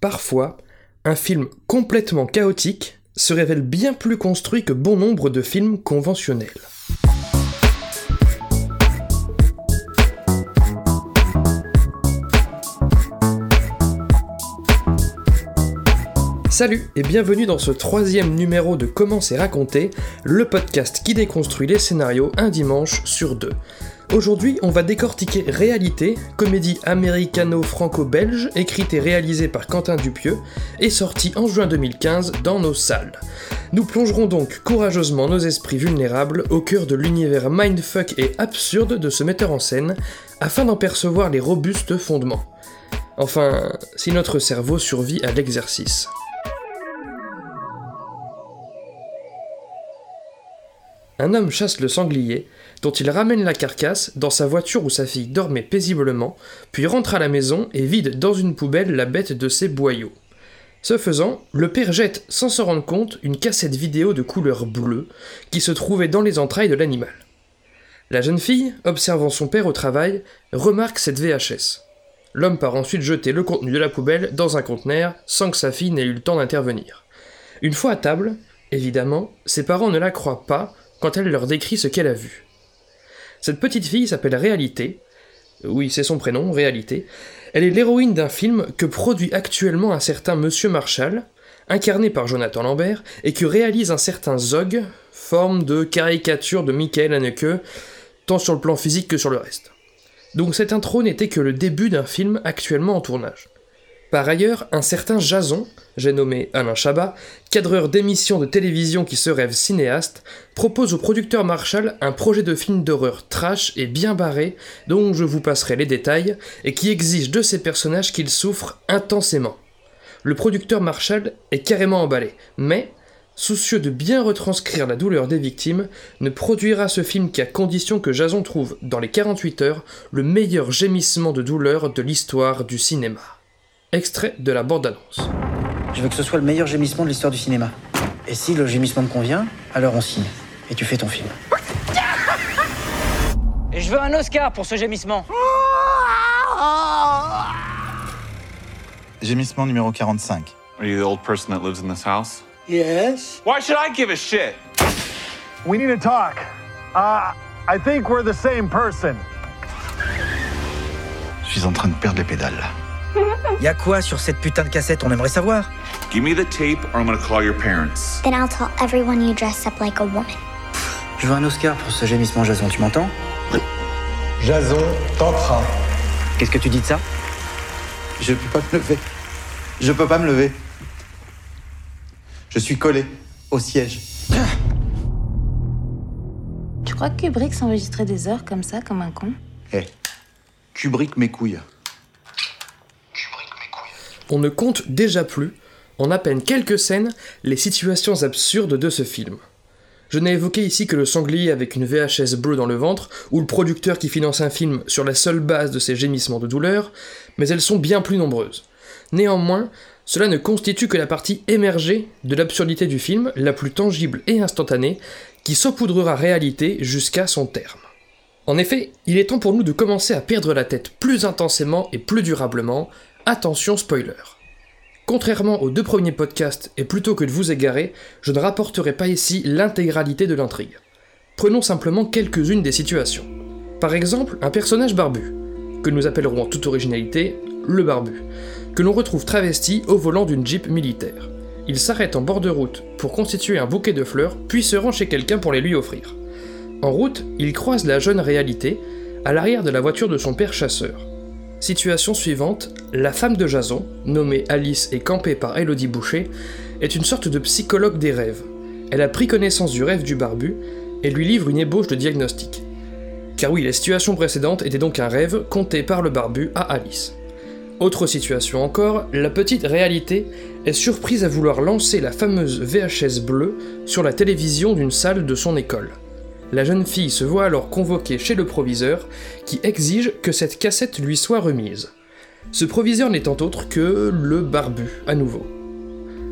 Parfois, un film complètement chaotique se révèle bien plus construit que bon nombre de films conventionnels. Salut et bienvenue dans ce troisième numéro de Comment c'est raconté, le podcast qui déconstruit les scénarios un dimanche sur deux. Aujourd'hui, on va décortiquer Réalité, comédie américano-franco-belge, écrite et réalisée par Quentin Dupieux, et sortie en juin 2015 dans nos salles. Nous plongerons donc courageusement nos esprits vulnérables au cœur de l'univers mindfuck et absurde de ce metteur en scène, afin d'en percevoir les robustes fondements. Enfin, si notre cerveau survit à l'exercice. Un homme chasse le sanglier, dont il ramène la carcasse dans sa voiture où sa fille dormait paisiblement, puis rentre à la maison et vide dans une poubelle la bête de ses boyaux. Ce faisant, le père jette sans s'en rendre compte une cassette vidéo de couleur bleue qui se trouvait dans les entrailles de l'animal. La jeune fille, observant son père au travail, remarque cette VHS. L'homme part ensuite jeter le contenu de la poubelle dans un conteneur sans que sa fille n'ait eu le temps d'intervenir. Une fois à table, évidemment, ses parents ne la croient pas quand elle leur décrit ce qu'elle a vu. Cette petite fille s'appelle Réalité. Oui, c'est son prénom, Réalité. Elle est l'héroïne d'un film que produit actuellement un certain Monsieur Marshall, incarné par Jonathan Lambert, et que réalise un certain Zog, forme de caricature de Michael Haneke, tant sur le plan physique que sur le reste. Donc cette intro n'était que le début d'un film actuellement en tournage. Par ailleurs, un certain Jason, j'ai nommé Alain Chabat, cadreur d'émissions de télévision qui se rêve cinéaste, propose au producteur Marshall un projet de film d'horreur trash et bien barré, dont je vous passerai les détails, et qui exige de ses personnages qu'ils souffrent intensément. Le producteur Marshall est carrément emballé, mais, soucieux de bien retranscrire la douleur des victimes, ne produira ce film qu'à condition que Jason trouve, dans les 48 heures, le meilleur gémissement de douleur de l'histoire du cinéma. Extrait de la bande-annonce. Je veux que ce soit le meilleur gémissement de l'histoire du cinéma. Et si le gémissement me convient, alors on signe. Et tu fais ton film. Et je veux un Oscar pour ce gémissement. Gémissement numéro 45. Are you the old person that lives in this house? Yes. Why should I give a shit? We need to talk. Uh, I think we're the same person. Je suis en train de perdre les pédales. Y a quoi sur cette putain de cassette On aimerait savoir? Give me the tape or I'm gonna call your parents. Then I'll tell everyone you dress up like a woman. Je veux un Oscar pour ce gémissement, Jason, tu m'entends? Jason tentera. Qu'est-ce que tu dis de ça? Je peux pas me lever. Je peux pas me lever. Je suis collé au siège. Tu crois que Kubrick s'enregistrait des heures comme ça, comme un con? Eh, Kubrick mes couilles. On ne compte déjà plus, en à peine quelques scènes, les situations absurdes de ce film. Je n'ai évoqué ici que le sanglier avec une VHS bleue dans le ventre, ou le producteur qui finance un film sur la seule base de ses gémissements de douleur, mais elles sont bien plus nombreuses. Néanmoins, cela ne constitue que la partie émergée de l'absurdité du film, la plus tangible et instantanée, qui saupoudrera réalité jusqu'à son terme. En effet, il est temps pour nous de commencer à perdre la tête plus intensément et plus durablement. Attention spoiler. Contrairement aux deux premiers podcasts, et plutôt que de vous égarer, je ne rapporterai pas ici l'intégralité de l'intrigue. Prenons simplement quelques-unes des situations. Par exemple, un personnage barbu, que nous appellerons en toute originalité le barbu, que l'on retrouve travesti au volant d'une Jeep militaire. Il s'arrête en bord de route pour constituer un bouquet de fleurs, puis se rend chez quelqu'un pour les lui offrir. En route, il croise la jeune réalité, à l'arrière de la voiture de son père chasseur. Situation suivante, la femme de Jason, nommée Alice et campée par Elodie Boucher, est une sorte de psychologue des rêves. Elle a pris connaissance du rêve du barbu et lui livre une ébauche de diagnostic. Car oui, la situation précédente était donc un rêve conté par le barbu à Alice. Autre situation encore, la petite réalité est surprise à vouloir lancer la fameuse VHS bleue sur la télévision d'une salle de son école. La jeune fille se voit alors convoquée chez le proviseur, qui exige que cette cassette lui soit remise. Ce proviseur n'étant autre que le barbu, à nouveau.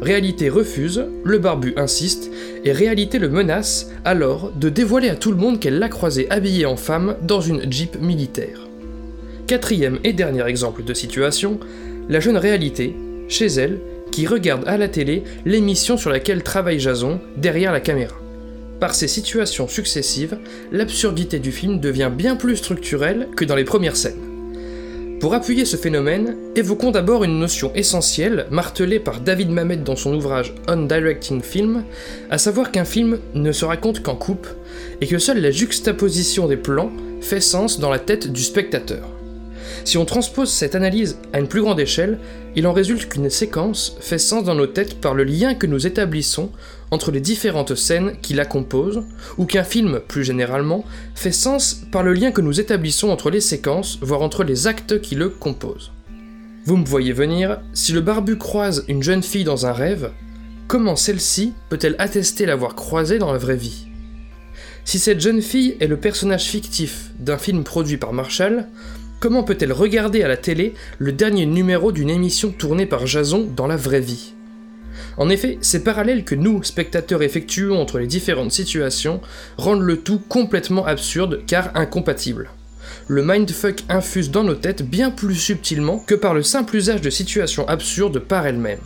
Réalité refuse, le barbu insiste, et Réalité le menace alors de dévoiler à tout le monde qu'elle l'a croisé habillé en femme dans une jeep militaire. Quatrième et dernier exemple de situation, la jeune Réalité, chez elle, qui regarde à la télé l'émission sur laquelle travaille Jason derrière la caméra. Par ces situations successives, l'absurdité du film devient bien plus structurelle que dans les premières scènes. Pour appuyer ce phénomène, évoquons d'abord une notion essentielle martelée par David Mamet dans son ouvrage On Directing Film, à savoir qu'un film ne se raconte qu'en coupe, et que seule la juxtaposition des plans fait sens dans la tête du spectateur. Si on transpose cette analyse à une plus grande échelle, il en résulte qu'une séquence fait sens dans nos têtes par le lien que nous établissons entre les différentes scènes qui la composent, ou qu'un film, plus généralement, fait sens par le lien que nous établissons entre les séquences, voire entre les actes qui le composent. Vous me voyez venir, si le barbu croise une jeune fille dans un rêve, comment celle-ci peut-elle attester l'avoir croisée dans la vraie vie? Si cette jeune fille est le personnage fictif d'un film produit par Marshall, comment peut-elle regarder à la télé le dernier numéro d'une émission tournée par Jason dans la vraie vie? En effet, ces parallèles que nous, spectateurs, effectuons entre les différentes situations rendent le tout complètement absurde car incompatible. Le mindfuck infuse dans nos têtes bien plus subtilement que par le simple usage de situations absurdes par elles-mêmes.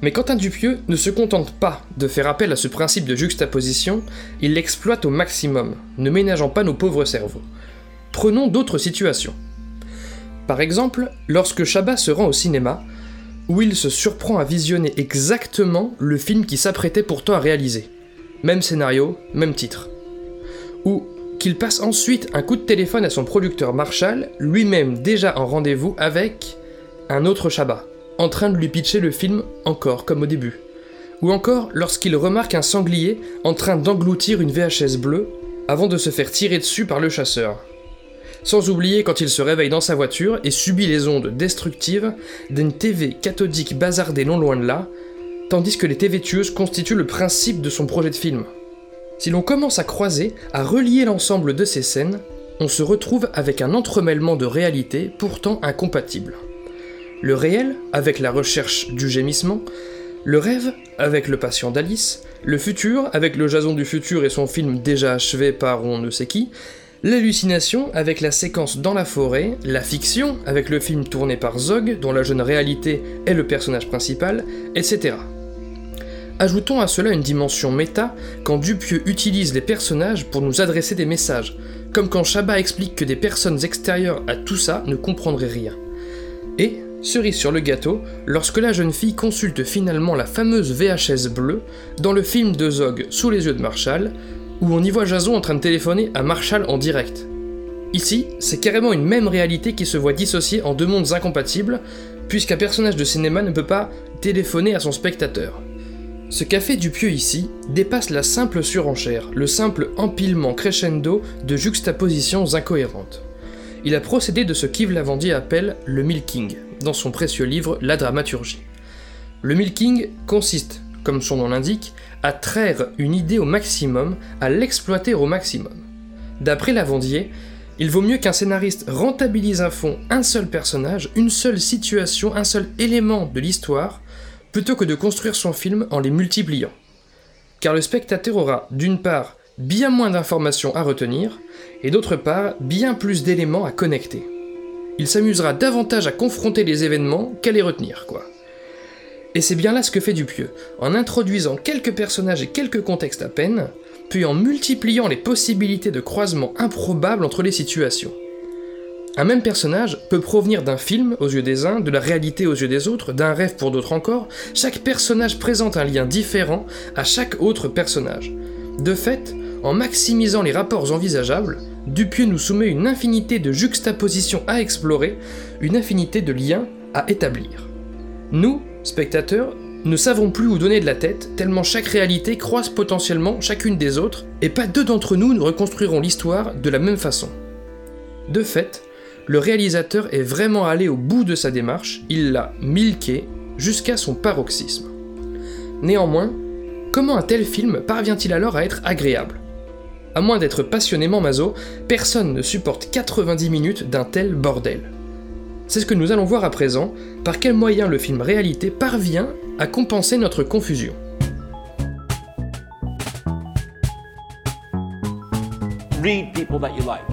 Mais Quentin Dupieux ne se contente pas de faire appel à ce principe de juxtaposition, il l'exploite au maximum, ne ménageant pas nos pauvres cerveaux. Prenons d'autres situations. Par exemple, lorsque Chabat se rend au cinéma, où il se surprend à visionner exactement le film qui s'apprêtait pourtant à réaliser. Même scénario, même titre. Ou qu'il passe ensuite un coup de téléphone à son producteur Marshall, lui-même déjà en rendez-vous avec un autre Chabat, en train de lui pitcher le film encore comme au début. Ou encore lorsqu'il remarque un sanglier en train d'engloutir une VHS bleue avant de se faire tirer dessus par le chasseur sans oublier quand il se réveille dans sa voiture et subit les ondes destructives d'une TV cathodique bazardée non loin de là, tandis que les TV tueuses constituent le principe de son projet de film. Si l'on commence à croiser, à relier l'ensemble de ces scènes, on se retrouve avec un entremêlement de réalités pourtant incompatibles. Le réel, avec la recherche du gémissement, le rêve, avec le patient d'Alice, le futur, avec le Jason du futur et son film déjà achevé par on ne sait qui, L'hallucination avec la séquence dans la forêt, la fiction avec le film tourné par Zog, dont la jeune réalité est le personnage principal, etc. Ajoutons à cela une dimension méta quand Dupieux utilise les personnages pour nous adresser des messages, comme quand Chabat explique que des personnes extérieures à tout ça ne comprendraient rien. Et, cerise sur le gâteau, lorsque la jeune fille consulte finalement la fameuse VHS bleue dans le film de Zog sous les yeux de Marshall, où on y voit Jason en train de téléphoner à Marshall en direct. Ici, c'est carrément une même réalité qui se voit dissociée en deux mondes incompatibles, puisqu'un personnage de cinéma ne peut pas téléphoner à son spectateur. Ce qu'a fait Dupieux ici dépasse la simple surenchère, le simple empilement crescendo de juxtapositions incohérentes. Il a procédé de ce qu'Yves Lavandier appelle le milking, dans son précieux livre La dramaturgie. Le milking consiste, comme son nom l'indique, à traire une idée au maximum, à l'exploiter au maximum. D'après Lavandier, il vaut mieux qu'un scénariste rentabilise à fond un seul personnage, une seule situation, un seul élément de l'histoire, plutôt que de construire son film en les multipliant. Car le spectateur aura, d'une part, bien moins d'informations à retenir, et d'autre part, bien plus d'éléments à connecter. Il s'amusera davantage à confronter les événements qu'à les retenir, quoi. Et c'est bien là ce que fait Dupieux, en introduisant quelques personnages et quelques contextes à peine, puis en multipliant les possibilités de croisement improbables entre les situations. Un même personnage peut provenir d'un film aux yeux des uns, de la réalité aux yeux des autres, d'un rêve pour d'autres encore, chaque personnage présente un lien différent à chaque autre personnage. De fait, en maximisant les rapports envisageables, Dupieux nous soumet une infinité de juxtapositions à explorer, une infinité de liens à établir. Nous, spectateurs, ne savons plus où donner de la tête, tellement chaque réalité croise potentiellement chacune des autres, et pas deux d'entre nous ne reconstruiront l'histoire de la même façon. De fait, le réalisateur est vraiment allé au bout de sa démarche, il l'a milqué jusqu'à son paroxysme. Néanmoins, comment un tel film parvient-il alors à être agréable? À moins d'être passionnément maso, personne ne supporte 90 minutes d'un tel bordel. C'est ce que nous allons voir à présent, par quel moyen le film réalité parvient à compenser notre confusion. Read people that you like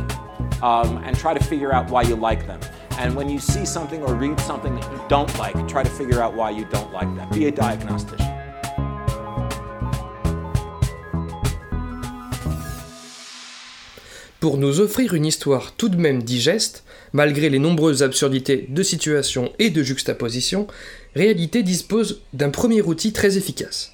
um, and try to figure out why you like them. And when you see something or read something that you don't like, try to figure out why you don't like that. Be a diagnostician. Pour nous offrir une histoire tout de même digeste, malgré les nombreuses absurdités de situations et de juxtapositions, Réalité dispose d'un premier outil très efficace.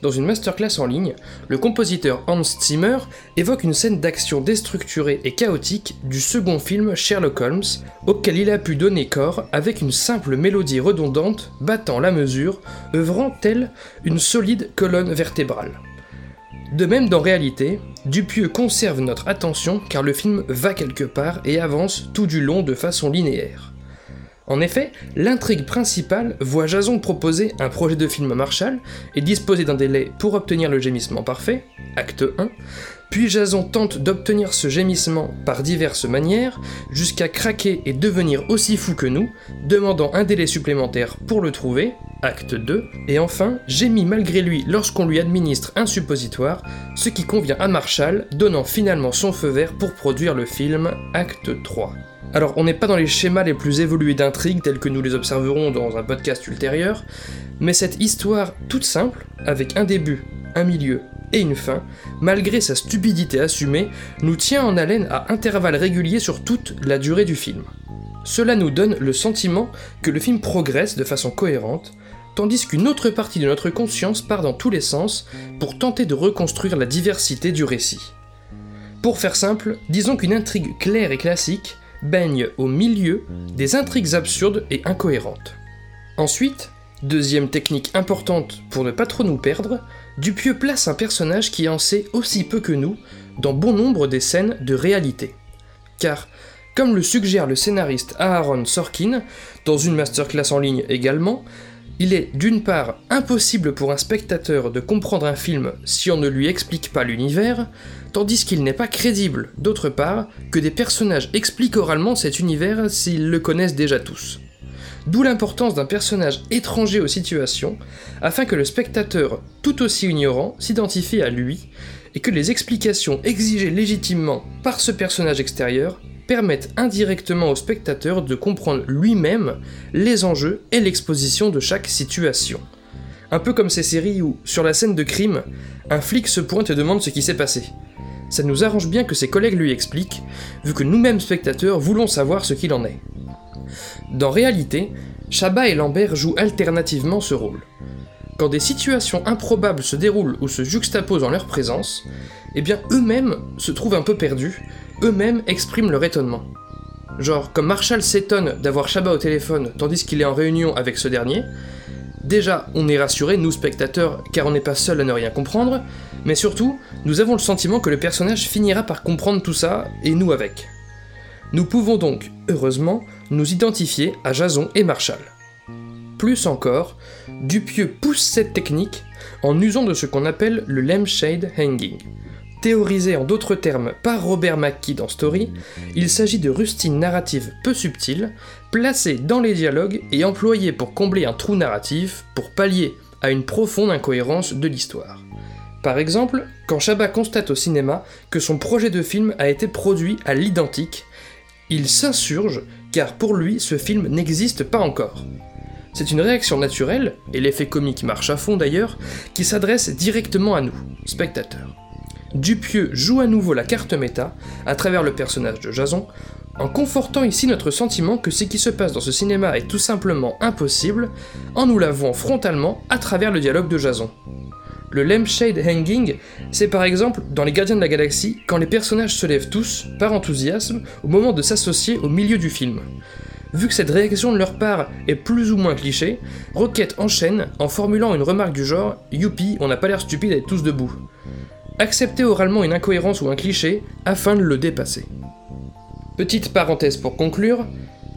Dans une masterclass en ligne, le compositeur Hans Zimmer évoque une scène d'action déstructurée et chaotique du second film Sherlock Holmes, auquel il a pu donner corps avec une simple mélodie redondante battant la mesure, œuvrant telle une solide colonne vertébrale. De même dans Réalité, Dupieux conserve notre attention car le film va quelque part et avance tout du long de façon linéaire. En effet, l'intrigue principale voit Jason proposer un projet de film à Marshall et disposer d'un délai pour obtenir le gémissement parfait, acte 1, puis Jason tente d'obtenir ce gémissement par diverses manières, jusqu'à craquer et devenir aussi fou que nous, demandant un délai supplémentaire pour le trouver, acte 2, et enfin gémit malgré lui lorsqu'on lui administre un suppositoire, ce qui convient à Marshall, donnant finalement son feu vert pour produire le film, acte 3. Alors on n'est pas dans les schémas les plus évolués d'intrigue tels que nous les observerons dans un podcast ultérieur, mais cette histoire toute simple, avec un début, un milieu et une fin, malgré sa stupidité assumée, nous tient en haleine à intervalles réguliers sur toute la durée du film. Cela nous donne le sentiment que le film progresse de façon cohérente, tandis qu'une autre partie de notre conscience part dans tous les sens pour tenter de reconstruire la diversité du récit. Pour faire simple, disons qu'une intrigue claire et classique baigne au milieu des intrigues absurdes et incohérentes. Ensuite, deuxième technique importante pour ne pas trop nous perdre, Dupieux place un personnage qui en sait aussi peu que nous dans bon nombre des scènes de réalité. Car, comme le suggère le scénariste Aaron Sorkin, dans une masterclass en ligne également, il est d'une part impossible pour un spectateur de comprendre un film si on ne lui explique pas l'univers, tandis qu'il n'est pas crédible, d'autre part, que des personnages expliquent oralement cet univers s'ils le connaissent déjà tous. D'où l'importance d'un personnage étranger aux situations, afin que le spectateur, tout aussi ignorant, s'identifie à lui, et que les explications exigées légitimement par ce personnage extérieur permettent indirectement au spectateur de comprendre lui-même les enjeux et l'exposition de chaque situation. Un peu comme ces séries où, sur la scène de crime, un flic se pointe et demande ce qui s'est passé. Ça nous arrange bien que ses collègues lui expliquent, vu que nous-mêmes spectateurs voulons savoir ce qu'il en est. Dans réalité, Chabat et Lambert jouent alternativement ce rôle. Quand des situations improbables se déroulent ou se juxtaposent en leur présence, eh bien eux-mêmes se trouvent un peu perdus, eux-mêmes expriment leur étonnement. Genre, comme Marshall s'étonne d'avoir Chabat au téléphone tandis qu'il est en réunion avec ce dernier, déjà on est rassuré, nous spectateurs, car on n'est pas seul à ne rien comprendre, mais surtout, nous avons le sentiment que le personnage finira par comprendre tout ça, et nous avec. Nous pouvons donc, heureusement, nous identifier à Jason et Marshall. Plus encore, Dupieux pousse cette technique en usant de ce qu'on appelle le lampshade hanging. Théorisé en d'autres termes par Robert McKee dans Story, il s'agit de rustines narratives peu subtiles, placées dans les dialogues et employées pour combler un trou narratif, pour pallier à une profonde incohérence de l'histoire. Par exemple, quand Chabat constate au cinéma que son projet de film a été produit à l'identique, il s'insurge car pour lui ce film n'existe pas encore. C'est une réaction naturelle, et l'effet comique marche à fond d'ailleurs, qui s'adresse directement à nous, spectateurs. Dupieux joue à nouveau la carte méta, à travers le personnage de Jason, en confortant ici notre sentiment que ce qui se passe dans ce cinéma est tout simplement impossible, en nous l'avouant frontalement à travers le dialogue de Jason. Le lampshade hanging, c'est par exemple dans Les Gardiens de la Galaxie quand les personnages se lèvent tous, par enthousiasme, au moment de s'associer au milieu du film. Vu que cette réaction de leur part est plus ou moins cliché, Rocket enchaîne en formulant une remarque du genre Youpi, on n'a pas l'air stupide d'être tous debout. Accepter oralement une incohérence ou un cliché afin de le dépasser. Petite parenthèse pour conclure,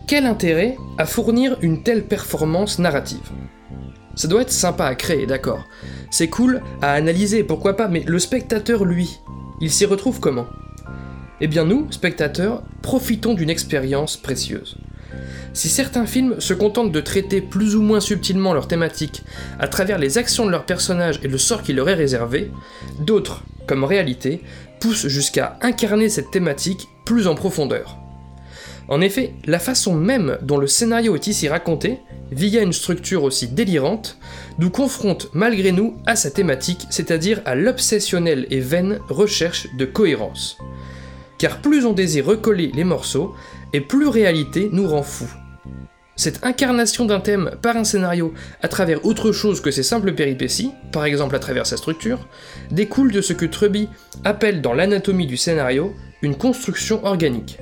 quel intérêt à fournir une telle performance narrative? Ça doit être sympa à créer, d'accord. C'est cool à analyser, pourquoi pas, mais le spectateur, lui, il s'y retrouve comment? Eh bien nous, spectateurs, profitons d'une expérience précieuse. Si certains films se contentent de traiter plus ou moins subtilement leur thématique à travers les actions de leurs personnages et le sort qui leur est réservé, d'autres, comme réalité, poussent jusqu'à incarner cette thématique plus en profondeur. En effet, la façon même dont le scénario est ici raconté, via une structure aussi délirante, nous confronte malgré nous à sa thématique, c'est-à-dire à, l'obsessionnelle et vaine recherche de cohérence. Car plus on désire recoller les morceaux, et plus réalité nous rend fous. Cette incarnation d'un thème par un scénario à travers autre chose que ses simples péripéties, par exemple à travers sa structure, découle de ce que Truby appelle dans l'anatomie du scénario une construction organique.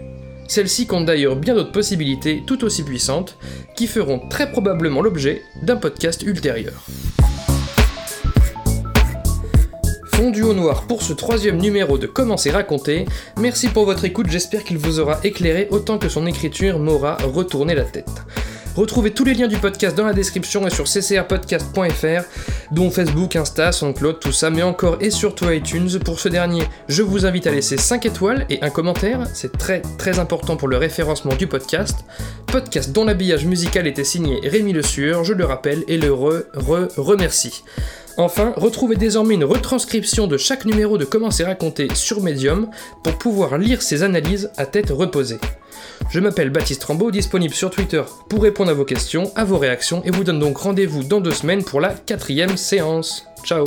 Celle-ci compte d'ailleurs bien d'autres possibilités tout aussi puissantes qui feront très probablement l'objet d'un podcast ultérieur. Fondu au noir pour ce troisième numéro de Comment c'est raconté. Merci pour votre écoute, j'espère qu'il vous aura éclairé autant que son écriture m'aura retourné la tête. Retrouvez tous les liens du podcast dans la description et sur ccrpodcast.fr, dont Facebook, Insta, SoundCloud, tout ça, mais encore et surtout iTunes. Pour ce dernier, je vous invite à laisser 5 étoiles et un commentaire, c'est très très important pour le référencement du podcast. Podcast dont l'habillage musical était signé Rémi Le Sueur, je le rappelle, et le re, re, remercie. Enfin, retrouvez désormais une retranscription de chaque numéro de Comment c'est raconté sur Medium pour pouvoir lire ces analyses à tête reposée. Je m'appelle Baptiste Rambaud, disponible sur Twitter pour répondre à vos questions, à vos réactions, et vous donne donc rendez-vous dans deux semaines pour la quatrième séance. Ciao